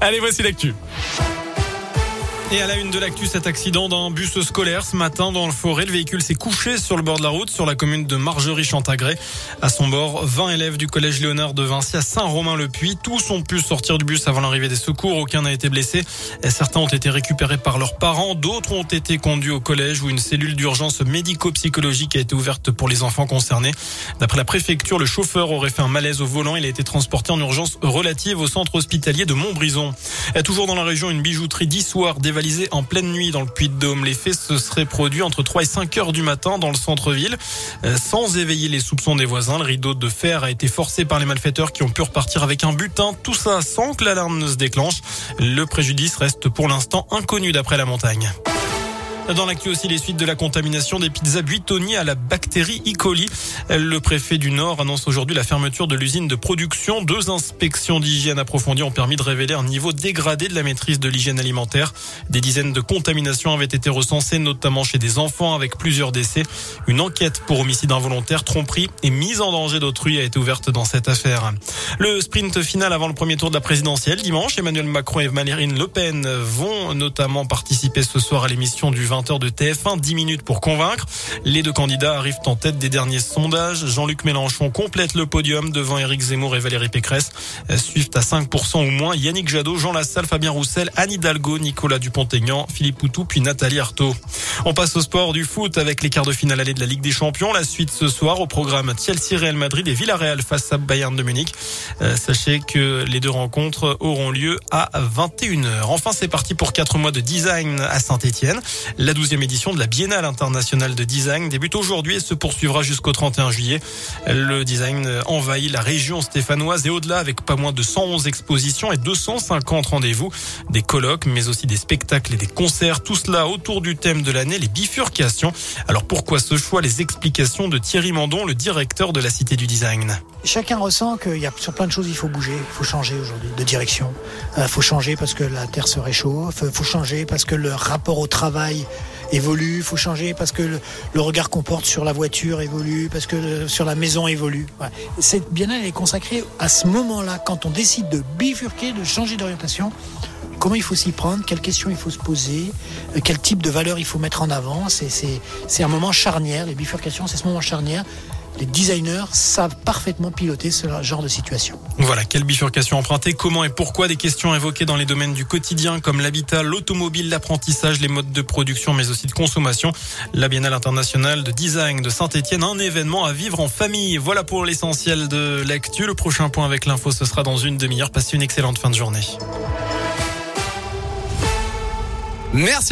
Allez, voici l'actu. Et à la une de l'actu, cet accident d'un bus scolaire ce matin dans le forêt. Le véhicule s'est couché sur le bord de la route sur la commune de Margerie-Chantagré. À son bord, 20 élèves du collège Léonard de Vinci à Saint-Romain-le-Puy. Tous ont pu sortir du bus avant l'arrivée des secours. Aucun n'a été blessé. Certains ont été récupérés par leurs parents. D'autres ont été conduits au collège où une cellule d'urgence médico-psychologique a été ouverte pour les enfants concernés. D'après la préfecture, le chauffeur aurait fait un malaise au volant. Il a été transporté en urgence relative au centre hospitalier de Montbrison. Toujours dans la région, une bijouterie d'Issoire dévalisée en pleine nuit dans le Puy-de-Dôme. Les faits se seraient produits entre 3 et 5 heures du matin dans le centre-ville, euh, sans éveiller les soupçons des voisins. Le rideau de fer a été forcé par les malfaiteurs qui ont pu repartir avec un butin. Tout ça sans que l'alarme ne se déclenche. Le préjudice reste pour l'instant inconnu d'après la montagne. Dans l'actu aussi, les suites de la contamination des pizzas buitoni à la bactérie E. coli. Le préfet du Nord annonce aujourd'hui la fermeture de l'usine de production. Deux inspections d'hygiène approfondies ont permis de révéler un niveau dégradé de la maîtrise de l'hygiène alimentaire. Des dizaines de contaminations avaient été recensées, notamment chez des enfants avec plusieurs décès. Une enquête pour homicide involontaire, tromperie et mise en danger d'autrui a été ouverte dans cette affaire. Le sprint final avant le premier tour de la présidentielle dimanche, Emmanuel Macron et Marine Le Pen vont notamment participer ce soir à l'émission du 20h de TF1, 10 minutes pour convaincre. Les deux candidats arrivent en tête des derniers sondages. Jean-Luc Mélenchon complète le podium devant Éric Zemmour et Valérie Pécresse. Suivent à 5% ou moins Yannick Jadot, Jean Lassalle, Fabien Roussel, Anne Hidalgo, Nicolas Dupont-Aignan, Philippe Poutou, puis Nathalie Arthaud. On passe au sport du foot avec les quarts de finale allée de la Ligue des Champions. La suite ce soir au programme Chelsea Real Madrid et Villarreal face à Bayern de Munich. Euh, sachez que les deux rencontres auront lieu à 21h. Enfin, c'est parti pour quatre mois de design à Saint-Etienne. La 12e édition de la Biennale internationale de design débute aujourd'hui et se poursuivra jusqu'au 31 juillet. Le design envahit la région stéphanoise et au-delà avec pas moins de 111 expositions et 250 rendez-vous, des colloques, mais aussi des spectacles et des concerts. Tout cela autour du thème de l'année, les bifurcations. Alors pourquoi ce choix? Les explications de Thierry Mandon, le directeur de la Cité du Design. Chacun ressent qu'il y a sur plein de choses, il faut bouger, il faut changer aujourd'hui de direction. Il euh, faut changer parce que la terre se réchauffe, il faut changer parce que le rapport au travail évolue, faut changer parce que le, regard qu'on porte sur la voiture évolue, parce que sur la maison évolue. Cette biennale est consacrée à ce moment-là, quand on décide de bifurquer, de changer d'orientation, comment il faut s'y prendre, quelles questions il faut se poser, euh, quel type de valeur il faut mettre en avant? C'est un moment charnière, les bifurcations, c'est ce moment charnière les designers savent parfaitement piloter ce genre de situation. Voilà, quelle bifurcation emprunter, comment et pourquoi des questions évoquées dans les domaines du quotidien comme l'habitat, l'automobile, l'apprentissage, les modes de production mais aussi de consommation. La Biennale internationale de design de Saint-Etienne, un événement à vivre en famille. Voilà pour l'essentiel de l'actu. Le prochain point avec l'info, ce sera dans une demi-heure. Passez une excellente fin de journée. Merci.